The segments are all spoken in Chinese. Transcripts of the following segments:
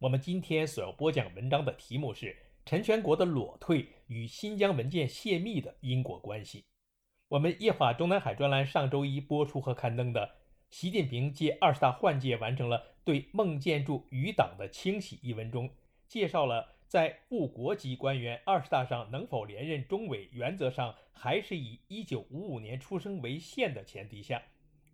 我们今天所要播讲文章的题目是陈全国的裸退与新疆文件泄密的因果关系。我们夜话中南海专栏上周一播出和刊登的《习近平借二十大换届完成了对孟建柱余党的清洗》一文中，介绍了在部国级官员二十大上能否连任中委，原则上还是以一九五五年出生为限的前提下，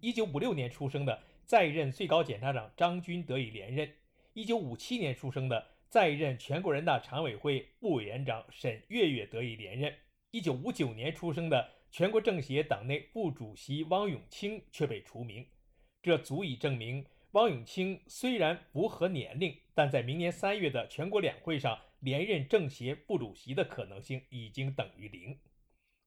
一九五六年出生的在任最高检察长张军得以连任。一九五七年出生的在任全国人大常委会副委员长沈月月得以连任。一九五九年出生的全国政协党内副主席汪永清却被除名。这足以证明，汪永清虽然符合年龄，但在明年三月的全国两会上连任政协副主席的可能性已经等于零。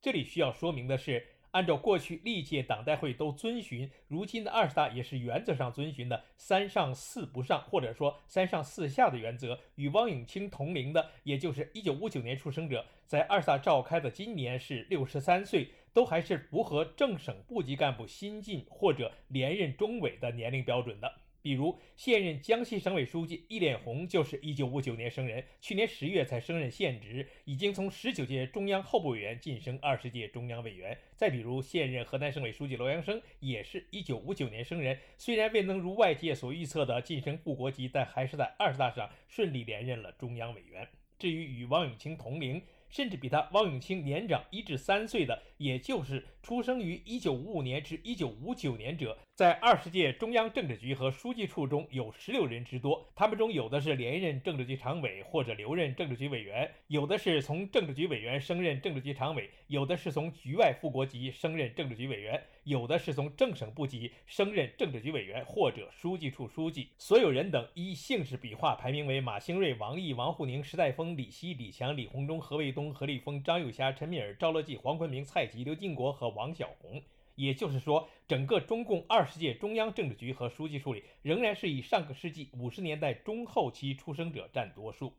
这里需要说明的是。按照过去历届党代会都遵循，如今的二十大也是原则上遵循的“三上四不上”或者说“三上四下”的原则。与汪永清同龄的，也就是一九五九年出生者，在二十大召开的今年是六十三岁，都还是符合正省部级干部新进或者连任中委的年龄标准的。比如，现任江西省委书记易炼红就是一九五九年生人，去年十月才升任现职，已经从十九届中央候补委员晋升二十届中央委员。再比如，现任河南省委书记罗阳生也是一九五九年生人，虽然未能如外界所预测的晋升副国级，但还是在二十大上顺利连任了中央委员。至于与王永清同龄，甚至比他汪永清年长一至三岁的，也就是出生于一九五五年至一九五九年者，在二十届中央政治局和书记处中有十六人之多。他们中有的是连任政治局常委或者留任政治局委员，有的是从政治局委员升任政治局常委，有的是从局外副国级升任政治局委员，有的是从正省部级升任政治局委员或者书记处书记。所有人等依姓氏笔画排名为马兴瑞、王毅、王沪宁、石泰峰、李希、李强、李鸿忠、何卫东。何立峰、张又侠、陈敏尔、赵乐际、黄坤明、蔡及、刘金国和王小红，也就是说，整个中共二十届中央政治局和书记处里，仍然是以上个世纪五十年代中后期出生者占多数。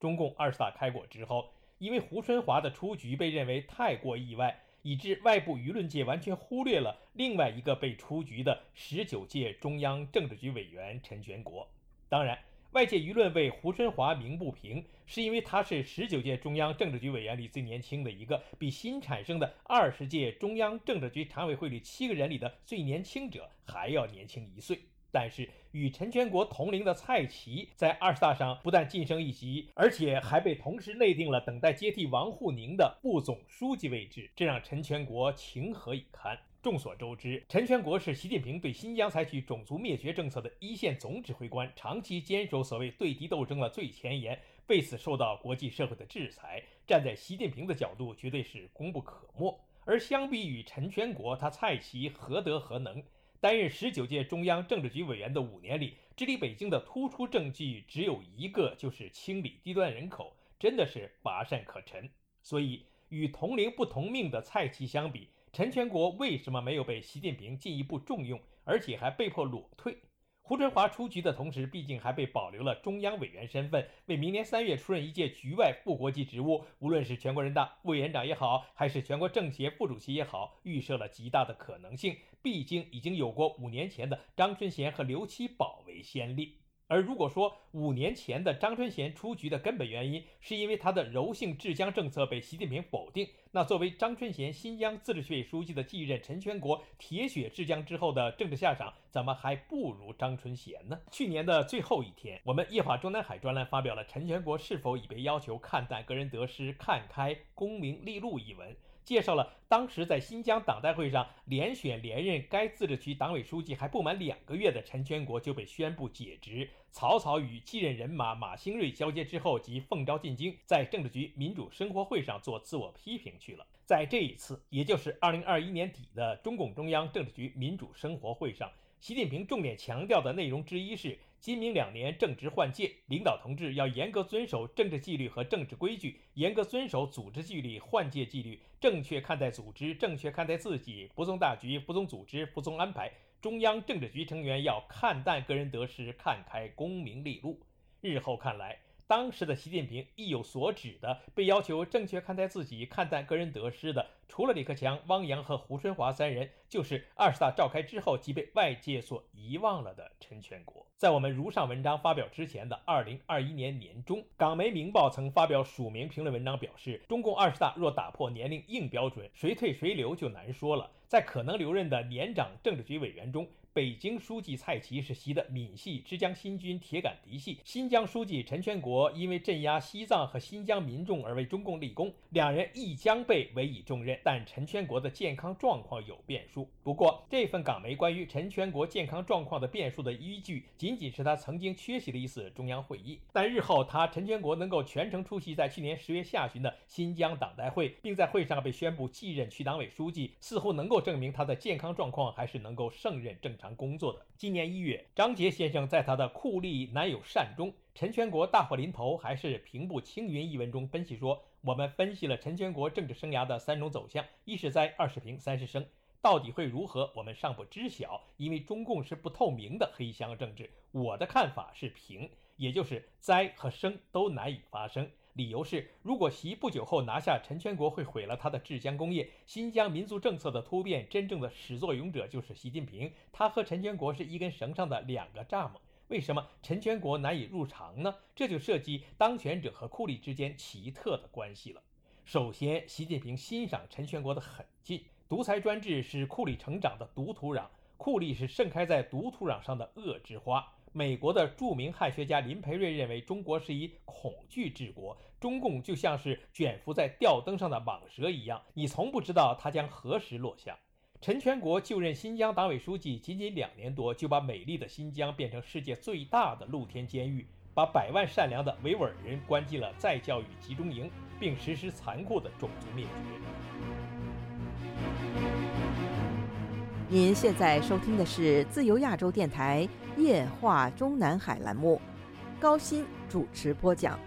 中共二十大开过之后，因为胡春华的出局被认为太过意外，以致外部舆论界完全忽略了另外一个被出局的十九届中央政治局委员陈全国。当然。外界舆论为胡春华鸣不平，是因为他是十九届中央政治局委员里最年轻的一个，比新产生的二十届中央政治局常委会里七个人里的最年轻者还要年轻一岁。但是与陈全国同龄的蔡奇在二十大上不但晋升一级，而且还被同时内定了等待接替王沪宁的副总书记位置，这让陈全国情何以堪？众所周知，陈全国是习近平对新疆采取种族灭绝政策的一线总指挥官，长期坚守所谓对敌斗争的最前沿，为此受到国际社会的制裁。站在习近平的角度，绝对是功不可没。而相比于陈全国，他蔡奇何德何能？担任十九届中央政治局委员的五年里，治理北京的突出政绩只有一个，就是清理低端人口，真的是乏善可陈。所以，与同龄不同命的蔡奇相比，陈全国为什么没有被习近平进一步重用，而且还被迫裸退？胡春华出局的同时，毕竟还被保留了中央委员身份，为明年三月出任一届局外副国级职务，无论是全国人大委员长也好，还是全国政协副主席也好，预设了极大的可能性。毕竟已经有过五年前的张春贤和刘奇葆为先例。而如果说五年前的张春贤出局的根本原因是因为他的柔性治疆政策被习近平否定，那作为张春贤新疆自治区委书记的继任陈全国铁血治疆之后的政治下场，怎么还不如张春贤呢？去年的最后一天，我们夜话中南海专栏发表了陈全国是否已被要求看淡个人得失、看开功名利禄一文。介绍了当时在新疆党代会上连选连任该自治区党委书记还不满两个月的陈全国就被宣布解职，草草与继任人马马兴瑞交接之后即奉召进京，在政治局民主生活会上做自我批评去了。在这一次，也就是二零二一年底的中共中央政治局民主生活会上，习近平重点强调的内容之一是。今明两年正值换届，领导同志要严格遵守政治纪律和政治规矩，严格遵守组织纪律、换届纪律，正确看待组织，正确看待自己，不从大局，不从组织，不从安排。中央政治局成员要看淡个人得失，看开功名利禄。日后看来。当时的习近平意有所指的，被要求正确看待自己、看淡个人得失的，除了李克强、汪洋和胡春华三人，就是二十大召开之后即被外界所遗忘了的陈全国。在我们如上文章发表之前的二零二一年年中，港媒《明报》曾发表署名评论文章，表示中共二十大若打破年龄硬标准，谁退谁留就难说了。在可能留任的年长政治局委员中，北京书记蔡奇是习的闽系之江新军铁杆嫡系，新疆书记陈全国因为镇压西藏和新疆民众而为中共立功，两人亦将被委以重任。但陈全国的健康状况有变数。不过，这份港媒关于陈全国健康状况的变数的依据，仅仅是他曾经缺席了一次中央会议。但日后他陈全国能够全程出席在去年十月下旬的新疆党代会，并在会上被宣布继任区党委书记，似乎能够证明他的健康状况还是能够胜任正常。工作的今年一月，张杰先生在他的《酷吏难有善终，陈全国大祸临头还是平步青云》一文中分析说，我们分析了陈全国政治生涯的三种走向：一是灾，二是平，三是生。到底会如何，我们尚不知晓，因为中共是不透明的黑箱政治。我的看法是平，也就是灾和生都难以发生。理由是，如果习不久后拿下陈全国，会毁了他的治疆工业。新疆民族政策的突变，真正的始作俑者就是习近平。他和陈全国是一根绳上的两个蚱蜢。为什么陈全国难以入场呢？这就涉及当权者和库里之间奇特的关系了。首先，习近平欣赏陈全国的狠劲。独裁专制是库里成长的毒土壤，库里是盛开在毒土壤上的恶之花。美国的著名汉学家林培瑞认为，中国是以恐惧治国，中共就像是卷伏在吊灯上的蟒蛇一样，你从不知道它将何时落下。陈全国就任新疆党委书记，仅仅两年多，就把美丽的新疆变成世界最大的露天监狱，把百万善良的维吾尔人关进了再教育集中营，并实施残酷的种族灭绝。您现在收听的是自由亚洲电台夜话中南海栏目，高鑫主持播讲。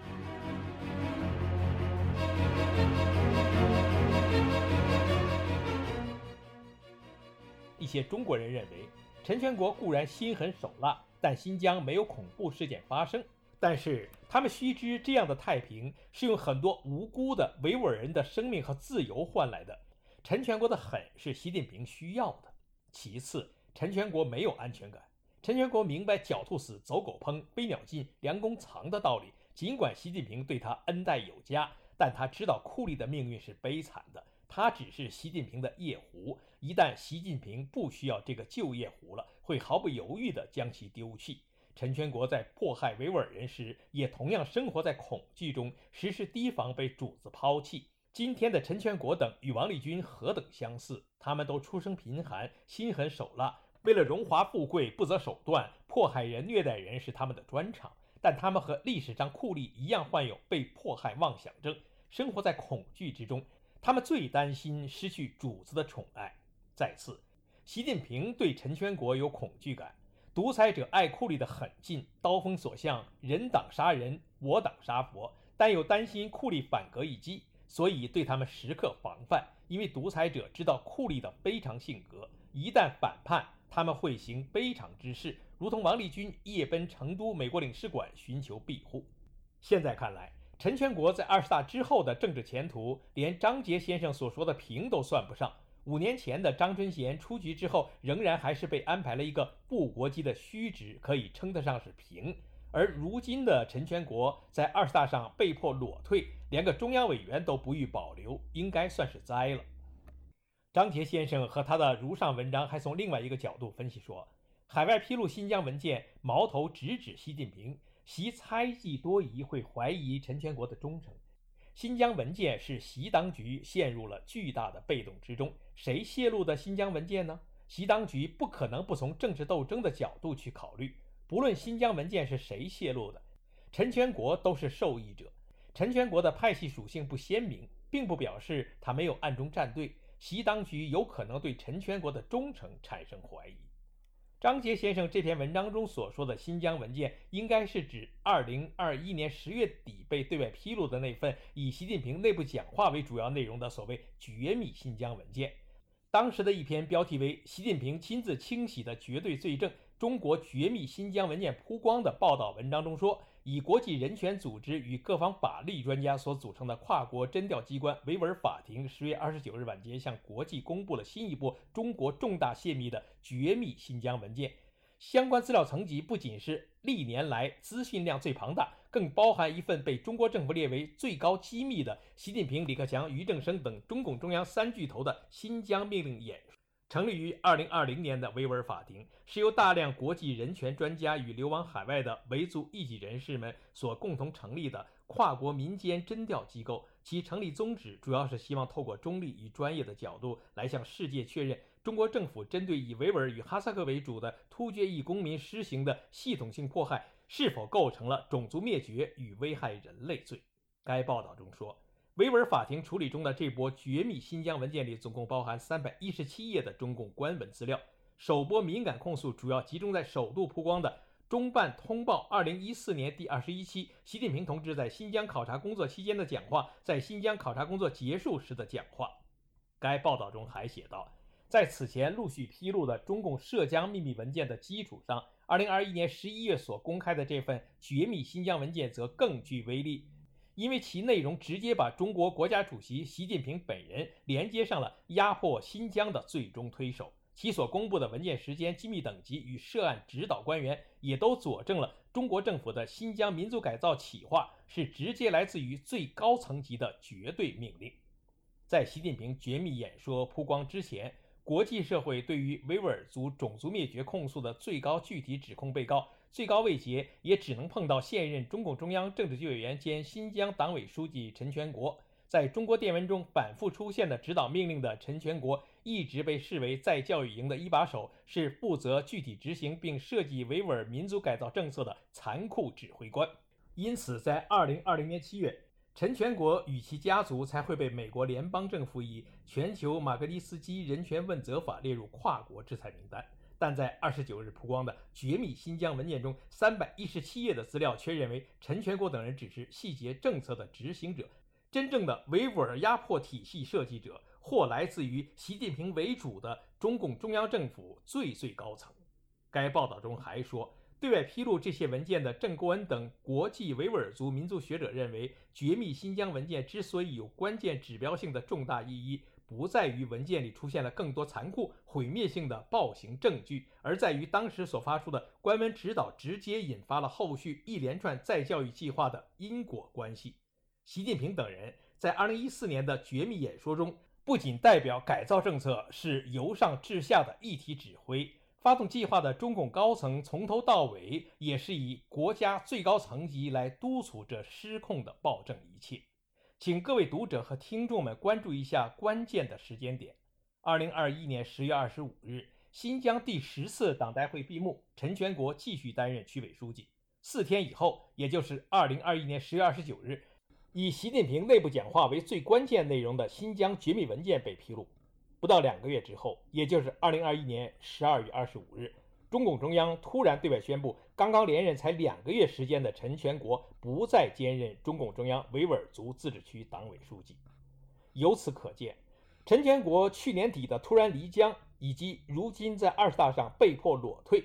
一些中国人认为，陈全国固然心狠手辣，但新疆没有恐怖事件发生。但是他们须知，这样的太平是用很多无辜的维吾尔人的生命和自由换来的。陈全国的狠是习近平需要的。其次，陈全国没有安全感。陈全国明白“狡兔死，走狗烹；飞鸟尽，良弓藏”的道理。尽管习近平对他恩待有加，但他知道库里的命运是悲惨的。他只是习近平的夜壶，一旦习近平不需要这个旧夜壶了，会毫不犹豫地将其丢弃。陈全国在迫害维吾尔人时，也同样生活在恐惧中，时时提防被主子抛弃。今天的陈全国等与王立军何等相似？他们都出身贫寒，心狠手辣，为了荣华富贵不择手段，迫害人、虐待人是他们的专长。但他们和历史上酷吏一样，患有被迫害妄想症，生活在恐惧之中。他们最担心失去主子的宠爱。再次，习近平对陈全国有恐惧感，独裁者爱酷吏的狠劲，刀锋所向，人挡杀人，我挡杀佛，但又担心酷吏反戈一击。所以对他们时刻防范，因为独裁者知道库里的非常性格，一旦反叛，他们会行非常之事，如同王立军夜奔成都美国领事馆寻求庇护。现在看来，陈全国在二十大之后的政治前途，连张杰先生所说的平都算不上。五年前的张春贤出局之后，仍然还是被安排了一个部国级的虚职，可以称得上是平。而如今的陈全国在二十大上被迫裸退，连个中央委员都不予保留，应该算是栽了。张杰先生和他的如上文章还从另外一个角度分析说，海外披露新疆文件，矛头直指习近平，习猜忌多疑，会怀疑陈全国的忠诚。新疆文件是习当局陷入了巨大的被动之中，谁泄露的新疆文件呢？习当局不可能不从政治斗争的角度去考虑。不论新疆文件是谁泄露的，陈全国都是受益者。陈全国的派系属性不鲜明，并不表示他没有暗中站队。习当局有可能对陈全国的忠诚产生怀疑。张杰先生这篇文章中所说的新疆文件，应该是指2021年10月底被对外披露的那份以习近平内部讲话为主要内容的所谓“绝密新疆文件”。当时的一篇标题为“习近平亲自清洗的绝对罪证：中国绝密新疆文件曝光”的报道文章中说。以国际人权组织与各方法律专家所组成的跨国侦调机关维吾尔法庭，十月二十九日晚间向国际公布了新一波中国重大泄密的绝密新疆文件。相关资料层级不仅是历年来资讯量最庞大，更包含一份被中国政府列为最高机密的习近平、李克强、俞正声等中共中央三巨头的新疆命令演。成立于二零二零年的维吾尔法庭，是由大量国际人权专家与流亡海外的维族异己人士们所共同成立的跨国民间侦调机构。其成立宗旨主要是希望透过中立与专业的角度来向世界确认，中国政府针对以维吾尔与哈萨克为主的突厥裔公民施行的系统性迫害，是否构成了种族灭绝与危害人类罪。该报道中说。维吾尔法庭处理中的这波绝密新疆文件里，总共包含三百一十七页的中共官文资料。首波敏感控诉主要集中在首度曝光的《中办通报》二零一四年第二十一期习近平同志在新疆考察工作期间的讲话，在新疆考察工作结束时的讲话。该报道中还写道，在此前陆续披露的中共涉疆秘密文件的基础上，二零二一年十一月所公开的这份绝密新疆文件则更具威力。因为其内容直接把中国国家主席习近平本人连接上了压迫新疆的最终推手，其所公布的文件时间、机密等级与涉案指导官员，也都佐证了中国政府的新疆民族改造企划是直接来自于最高层级的绝对命令。在习近平绝密演说曝光之前，国际社会对于维吾尔族种族灭绝控诉的最高具体指控被告。最高位阶也只能碰到现任中共中央政治局委员兼新疆党委书记陈全国。在中国电文中反复出现的指导命令的陈全国，一直被视为在教育营的一把手，是负责具体执行并设计维吾尔民族改造政策的残酷指挥官。因此，在2020年7月，陈全国与其家族才会被美国联邦政府以全球马格尼斯基人权问责法列入跨国制裁名单。但在二十九日曝光的绝密新疆文件中，三百一十七页的资料却认为陈全国等人只是细节政策的执行者，真正的维吾尔压迫体系设计者或来自于习近平为主的中共中央政府最最高层。该报道中还说，对外披露这些文件的郑国恩等国际维吾尔族民族学者认为，绝密新疆文件之所以有关键指标性的重大意义。不在于文件里出现了更多残酷、毁灭性的暴行证据，而在于当时所发出的关门指导直接引发了后续一连串再教育计划的因果关系。习近平等人在2014年的绝密演说中，不仅代表改造政策是由上至下的一体指挥，发动计划的中共高层从头到尾也是以国家最高层级来督促这失控的暴政一切。请各位读者和听众们关注一下关键的时间点：二零二一年十月二十五日，新疆第十次党代会闭幕，陈全国继续担任区委书记。四天以后，也就是二零二一年十月二十九日，以习近平内部讲话为最关键内容的新疆绝密文件被披露。不到两个月之后，也就是二零二一年十二月二十五日。中共中央突然对外宣布，刚刚连任才两个月时间的陈全国不再兼任中共中央维吾尔族自治区党委书记。由此可见，陈全国去年底的突然离疆，以及如今在二十大上被迫裸退，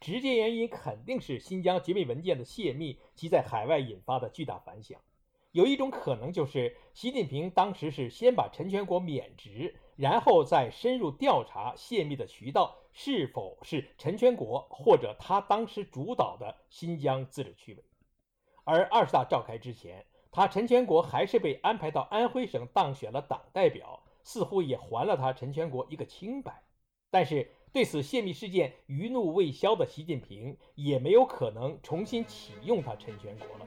直接原因肯定是新疆绝密文件的泄密及在海外引发的巨大反响。有一种可能就是，习近平当时是先把陈全国免职，然后再深入调查泄密的渠道。是否是陈全国或者他当时主导的新疆自治区委？而二十大召开之前，他陈全国还是被安排到安徽省当选了党代表，似乎也还了他陈全国一个清白。但是。对此泄密事件余怒未消的习近平，也没有可能重新启用他陈全国了。